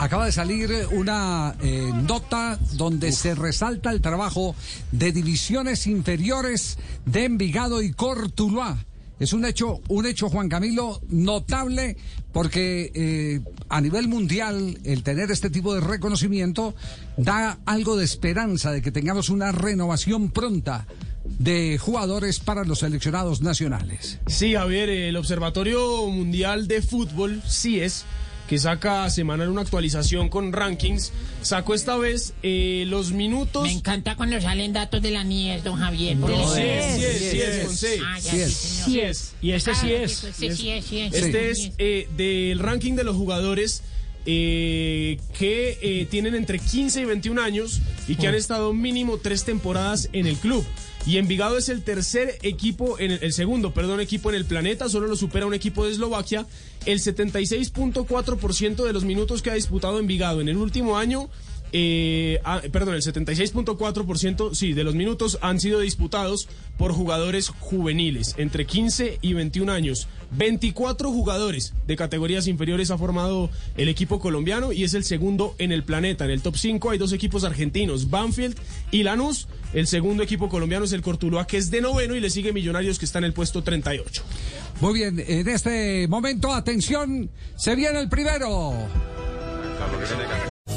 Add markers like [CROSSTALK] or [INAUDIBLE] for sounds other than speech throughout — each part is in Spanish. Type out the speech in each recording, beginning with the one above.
Acaba de salir una eh, nota donde se resalta el trabajo de divisiones inferiores de Envigado y Cortuluá. Es un hecho, un hecho, Juan Camilo, notable porque eh, a nivel mundial el tener este tipo de reconocimiento da algo de esperanza de que tengamos una renovación pronta de jugadores para los seleccionados nacionales. Sí, Javier, el Observatorio Mundial de Fútbol, CIES, que saca semanal una actualización con rankings, sacó esta vez eh, los minutos... Me encanta cuando salen datos de la NIES, don Javier. No, sí es, sí es, sí es, con. Ah, ya, Sí es. sí, señor. Sí es. Y este sí es. este sí es, sí es. Este es eh, del ranking de los jugadores eh, que eh, tienen entre 15 y 21 años y que han estado mínimo tres temporadas en el club. Y Envigado es el tercer equipo, en el, el segundo, perdón, equipo en el planeta, solo lo supera un equipo de Eslovaquia. El 76.4% de los minutos que ha disputado Envigado en el último año eh, ah, perdón, el 76.4% sí, de los minutos han sido disputados por jugadores juveniles entre 15 y 21 años. 24 jugadores de categorías inferiores ha formado el equipo colombiano y es el segundo en el planeta. En el top 5 hay dos equipos argentinos, Banfield y Lanús. El segundo equipo colombiano es el Cortuluá, que es de noveno y le sigue Millonarios, que está en el puesto 38. Muy bien, en este momento, atención, se viene el primero.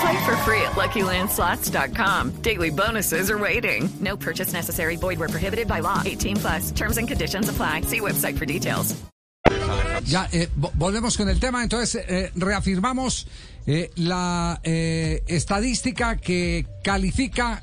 Play for free at LuckyLandSlots.com. Daily bonuses are waiting. No purchase necessary. Void where prohibited by law. 18 plus. Terms and conditions apply. See website for details. Ya, eh, vo- volvemos con el tema, entonces eh, reafirmamos eh, la eh, estadística que califica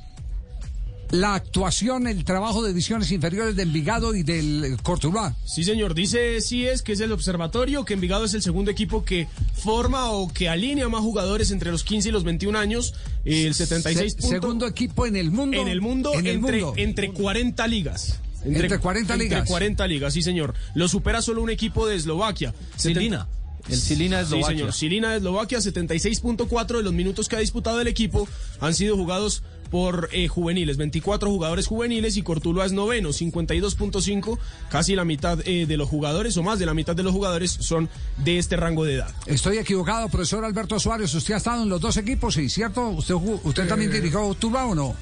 la actuación, el trabajo de divisiones inferiores de Envigado y del Cortuluá. Sí, señor. Dice sí es que es el observatorio, que Envigado es el segundo equipo que forma o que alinea más jugadores entre los 15 y los 21 años. El 76 Se- punto- segundo equipo en el mundo. en el mundo, En el entre, mundo. entre 40 ligas. Entre 40 ligas. Entre 40 ligas, sí, señor. Lo supera solo un equipo de Eslovaquia. Silina. El Silina de Sí, Eslovaquia. señor. Silina de Eslovaquia, 76.4 de los minutos que ha disputado el equipo han sido jugados por eh, juveniles, 24 jugadores juveniles y Cortuluá es noveno, 52.5, casi la mitad eh, de los jugadores o más de la mitad de los jugadores son de este rango de edad. Estoy equivocado, profesor Alberto Suárez. ¿Usted ha estado en los dos equipos? Sí, ¿cierto? ¿Usted, usted también dirigió Tuluá o no?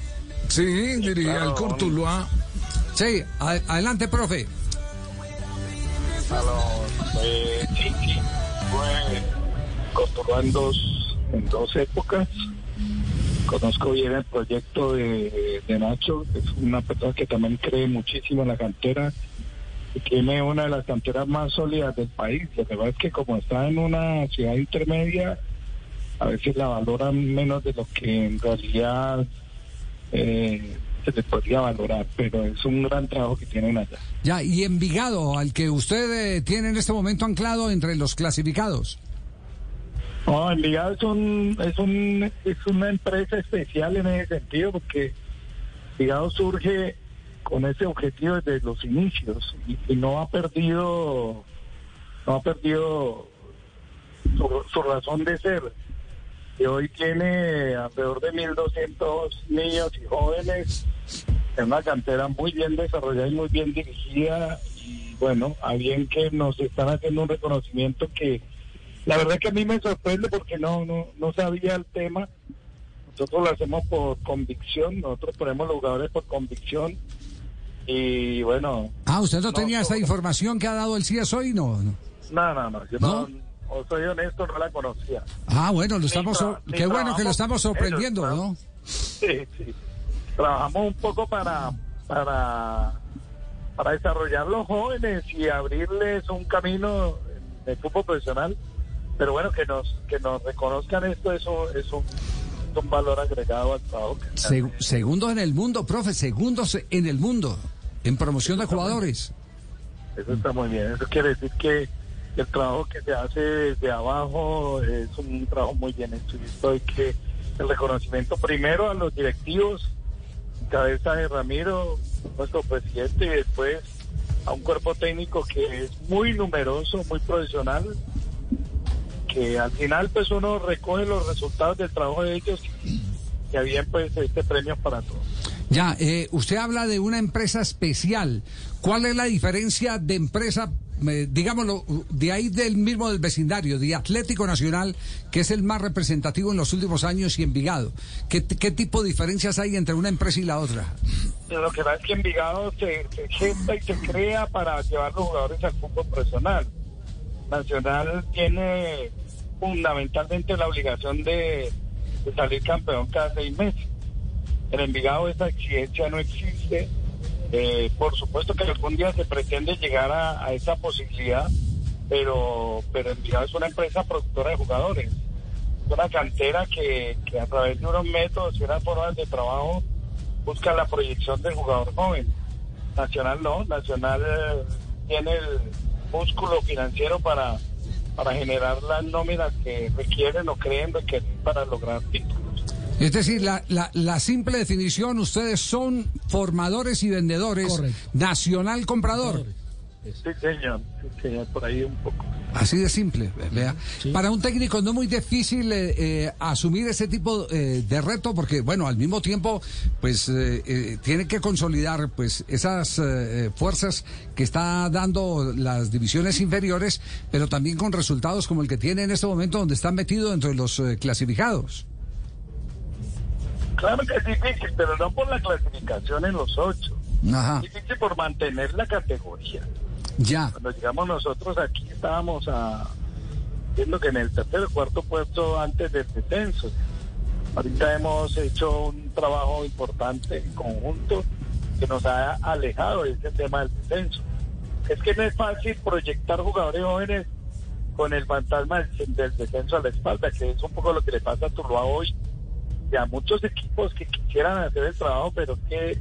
Sí, diría el Cortuluá. Sí, adelante, profe. Eh, Cortuluá en dos, en dos épocas. Conozco bien el proyecto de, de Nacho, es una persona que también cree muchísimo en la cantera y tiene una de las canteras más sólidas del país. Lo que pasa es que como está en una ciudad intermedia, a veces la valoran menos de lo que en realidad eh, se le podría valorar, pero es un gran trabajo que tienen allá. Ya, y Envigado, al que usted eh, tiene en este momento anclado entre los clasificados. No, Envigado es, un, es, un, es una empresa especial en ese sentido porque Envigado surge con ese objetivo desde los inicios y, no ha perdido no ha perdido su, su razón de ser. Y hoy tiene alrededor de 1.200 niños y jóvenes en una cantera muy bien desarrollada y muy bien dirigida. Y bueno, a bien que nos están haciendo un reconocimiento que la verdad que a mí me sorprende porque no, no, no sabía el tema. Nosotros lo hacemos por convicción, nosotros ponemos los jugadores por convicción y bueno, Ah, usted no, tenía esa información que ha dado el CIES hoy, no. no. no, no, no, yo no, o soy honesto, no la conocía. Ah, bueno, lo estamos. Qué bueno que lo estamos ellos, sorprendiendo, ¿no? Sí, sí. Trabajamos un poco para, para para desarrollar los jóvenes y abrirles un camino en el fútbol profesional. Pero bueno, que nos que nos reconozcan esto, eso es un, valor agregado al trabajo. que se Se- segundos en el mundo, profe, segundos en el mundo en promoción de jugadores. Eso está muy bien. Eso quiere decir que el trabajo que se hace desde abajo es un trabajo muy bien hecho. Y esto hay que el reconocimiento primero a los directivos, cabeza de Ramiro, nuestro presidente, y después a un cuerpo técnico que es muy numeroso, muy profesional, que al final pues uno recoge los resultados del trabajo de ellos y bien pues este premio para todos. Ya, eh, usted habla de una empresa especial. ¿Cuál es la diferencia de empresa, eh, digámoslo, de ahí del mismo del vecindario, de Atlético Nacional, que es el más representativo en los últimos años, y Envigado? ¿Qué, qué tipo de diferencias hay entre una empresa y la otra? Lo que pasa es que Envigado se, se gesta y se crea para llevar los jugadores al fútbol profesional. Nacional tiene fundamentalmente la obligación de, salir campeón cada seis meses. En Envigado esa exigencia no existe. Eh, por supuesto que algún día se pretende llegar a, a esa posibilidad, pero, pero Envigado es una empresa productora de jugadores. Es una cantera que, que a través de unos métodos y unas formas de trabajo busca la proyección del jugador joven. Nacional no, Nacional eh, tiene el músculo financiero para, para generar las nóminas que requieren o creen requerir para lograr títulos. Es decir, la, la, la simple definición, ustedes son formadores y vendedores, nacional comprador. Sí, señor, sí, señor, por ahí un poco. Así de simple, vea. Para un técnico no es muy difícil eh, eh, asumir ese tipo eh, de reto porque, bueno, al mismo tiempo, pues eh, eh, tiene que consolidar pues esas eh, fuerzas que está dando las divisiones inferiores, pero también con resultados como el que tiene en este momento donde están metidos dentro de los eh, clasificados. Claro que es difícil, pero no por la clasificación en los ocho. Ajá. Es difícil por mantener la categoría. Ya. Cuando llegamos nosotros aquí estábamos a, viendo que en el tercer o cuarto puesto antes del descenso. Ahorita hemos hecho un trabajo importante en conjunto que nos ha alejado de ese tema del descenso. Es que no es fácil proyectar jugadores jóvenes con el fantasma del, del descenso a la espalda, que es un poco lo que le pasa a Tuluá hoy y a muchos equipos que quisieran hacer el trabajo, pero que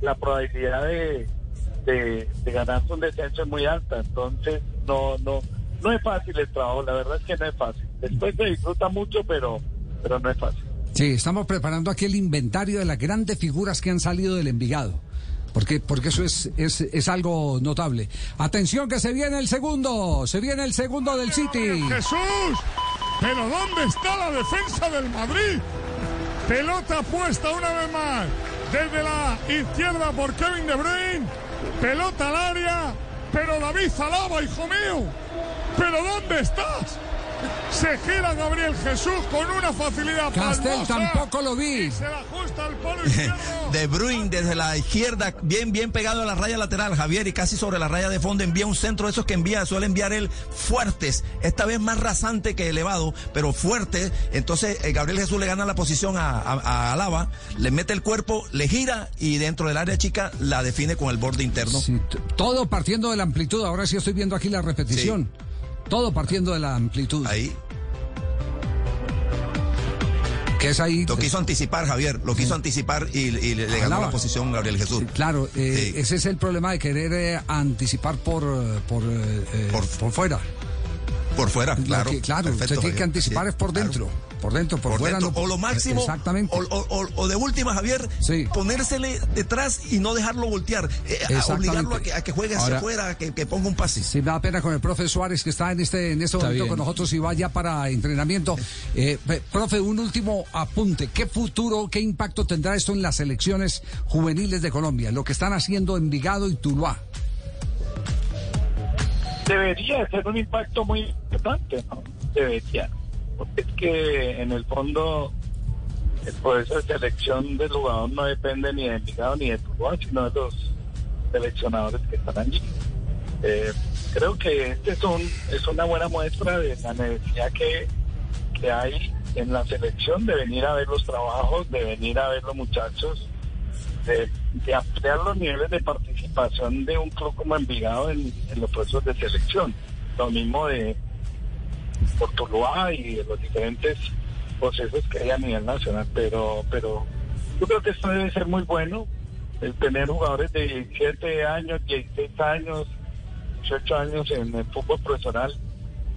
la probabilidad de, de, de ganarse un descenso es muy alta. Entonces, no, no, no es fácil el trabajo, la verdad es que no es fácil. Después se disfruta mucho, pero, pero no es fácil. Sí, estamos preparando aquí el inventario de las grandes figuras que han salido del Envigado. Porque, porque eso es, es, es algo notable. Atención que se viene el segundo. Se viene el segundo del City. Jesús, pero ¿dónde está la defensa del Madrid? Pelota puesta una vez más desde la izquierda por Kevin De Bruyne. Pelota al área, pero David Zalaba, hijo mío. ¿Pero dónde estás? Se gira Gabriel Jesús con una facilidad Castel tampoco lo vi. Y se la ajusta al izquierdo. [LAUGHS] De Bruin desde la izquierda, bien, bien pegado a la raya lateral, Javier, y casi sobre la raya de fondo envía un centro de esos que envía, suele enviar él fuertes, esta vez más rasante que elevado, pero fuerte. Entonces eh, Gabriel Jesús le gana la posición a, a- a Alaba, le mete el cuerpo, le gira y dentro del área chica la define con el borde interno. Sí, todo partiendo de la amplitud. Ahora sí estoy viendo aquí la repetición. Todo partiendo de la amplitud. Ahí. Que es ahí. Lo quiso anticipar, Javier, lo quiso anticipar y, y le, le ganó la posición Gabriel Jesús. Sí, claro, eh, Sí. ese es el problema de querer eh, anticipar por, eh, por, eh, Por- por fuera. Por fuera, claro. que- claro, Perfecto, usted tiene que anticipar es por claro. Dentro. Por dentro, por, Por fuera dentro, no. o lo máximo, Exactamente. O, o- o- o de última, Javier, Sí. ponérsele detrás y no dejarlo voltear, eh, a obligarlo a que, a que juegue hacia Ahora- afuera, que, que ponga un pase. Sí, me da pena con el profe Suárez que está en este, en este momento bien. con nosotros y va ya para entrenamiento. [LAUGHS] Eh, profe, un último apunte. ¿Qué futuro, qué impacto tendrá esto en las selecciones juveniles de Colombia? Lo que están haciendo Envigado y Tuluá. debería ser un impacto muy importante, ¿no? Debería. Es que en el fondo el proceso de selección del jugador no depende ni de Envigado ni de Tuluá, sino de los seleccionadores que están allí. Eh, creo que este es, un, es una buena muestra de la necesidad que, que hay en la selección de venir a ver los trabajos, de venir a ver los muchachos, de, de ampliar los niveles de participación de un club como Envigado en, en los procesos de selección. Lo mismo de Portuluá y de los diferentes procesos que hay a nivel nacional. Pero, pero yo creo que esto debe ser muy bueno, el tener jugadores de 17 años, 16 años, 18 años en el fútbol profesional,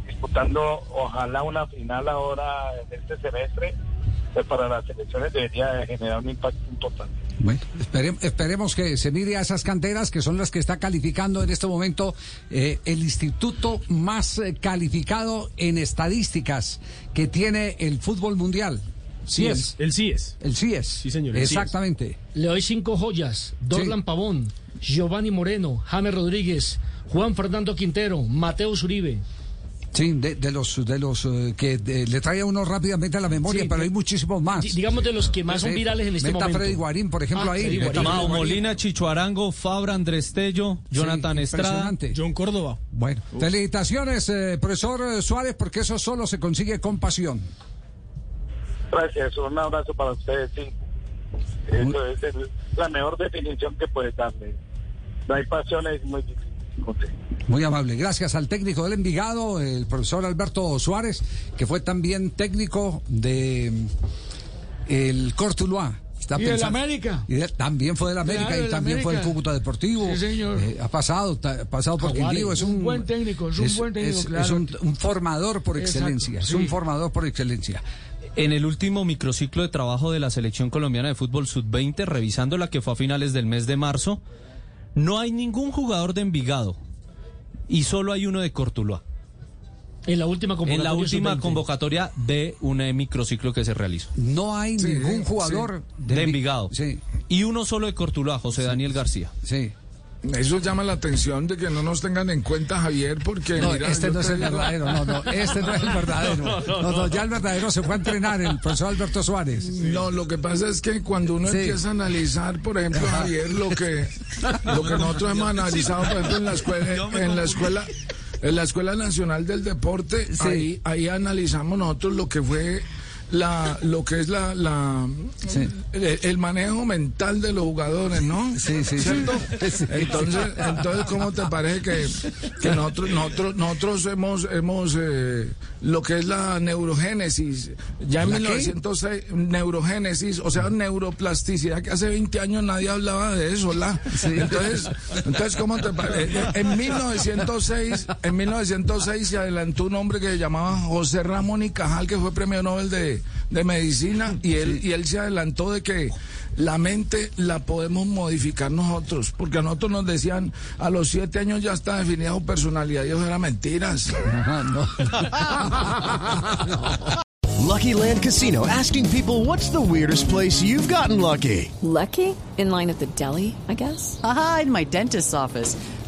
disputando ojalá una final ahora en este semestre, pues para las selecciones debería de generar un impacto importante. Bueno, espere- esperemos que se mire a esas canteras que son las que está calificando en este momento eh, el instituto más eh, calificado en estadísticas que tiene el fútbol mundial. CIES. El CIES. El CIES. Sí, señor. Exactamente. Le doy cinco joyas. Dorlan Pavón, Giovanni Moreno, James Rodríguez, Juan Fernando Quintero, Mateo Zuribe. Sí, de, de los de los eh, que de- le trae a uno rápidamente a la memoria, Sí, pero de- hay muchísimos más. di- digamos de los que más son virales en este meta momento. Freddy Guarín, por ejemplo, Ah, ahí. Guarín. Freddy Mao. Molina, Chicho Arango, Fabra, Andrés Tello, Jonathan Sí, Estrada. John Córdoba. Bueno, felicitaciones, eh, profesor eh, Suárez, porque eso solo se consigue con pasión. Gracias, un abrazo para ustedes, sí. Eso es el- la mejor definición que puedes darle. No hay pasión, es muy difícil. Muy amable. Gracias al técnico del Envigado, el profesor Alberto Suárez, que fue también técnico de el Cortuluá. Está Y del pensando- América. y de- también fue del América Claro, y del también fue del América. Cúcuta Deportivo. Sí, señor. Eh, ha pasado, ta- ha pasado por. Quindío. Es Un un, buen técnico, es un buen técnico, es- claro. es un, un formador por Exacto, excelencia. Es sí. un formador por excelencia. En el último microciclo de trabajo de la selección colombiana de fútbol sub-20, revisando la que fue a finales del mes de marzo, no hay ningún jugador de Envigado y solo hay uno de Cortuluá. En la última En convocatoria. la última sub-20. convocatoria de un microciclo que se realizó. No hay ningún jugador de, Envigado. Sí. Y uno solo de Cortuluá, José Daniel García. Sí. Eso llama la atención de que no nos tengan en cuenta, Javier, porque... No, mira, este no es el verdadero, no, no, este no es el [LAUGHS] verdadero. No, no, ya el verdadero se fue a entrenar el profesor Alberto Suárez. No, lo que pasa es que cuando uno Sí. empieza a analizar, por ejemplo. Javier, lo que, lo que nosotros hemos analizado, por ejemplo, en la escuela, en la escuela, en la Escuela Nacional del Deporte, ahí, ahí analizamos nosotros lo que fue la, lo que es la, la el, el manejo mental de los jugadores, ¿no? Sí, sí, sí. ¿Cierto? [LAUGHS] Sí. Entonces, entonces, ¿cómo te parece que, que nosotros, nosotros, nosotros hemos, hemos eh, lo que es la neurogénesis, ya en ¿La qué? 1906, neurogénesis, o sea, neuroplasticidad, que hace 20 años nadie hablaba de eso, ¿la? Entonces, entonces, ¿cómo te parece? En 1906, en 1906 se adelantó un hombre que se llamaba José Ramón y Cajal, que fue premio Nobel de, de medicina, y él, y él se adelantó de que la mente la podemos modificar nosotros, porque a nosotros nos decían a los siete años ya está definida su personalidad, y eso era mentiras. [LAUGHS] Lucky Land Casino asking people what's the weirdest place you've gotten lucky? Lucky? In line at the deli, I guess? Aha, in my dentist's office.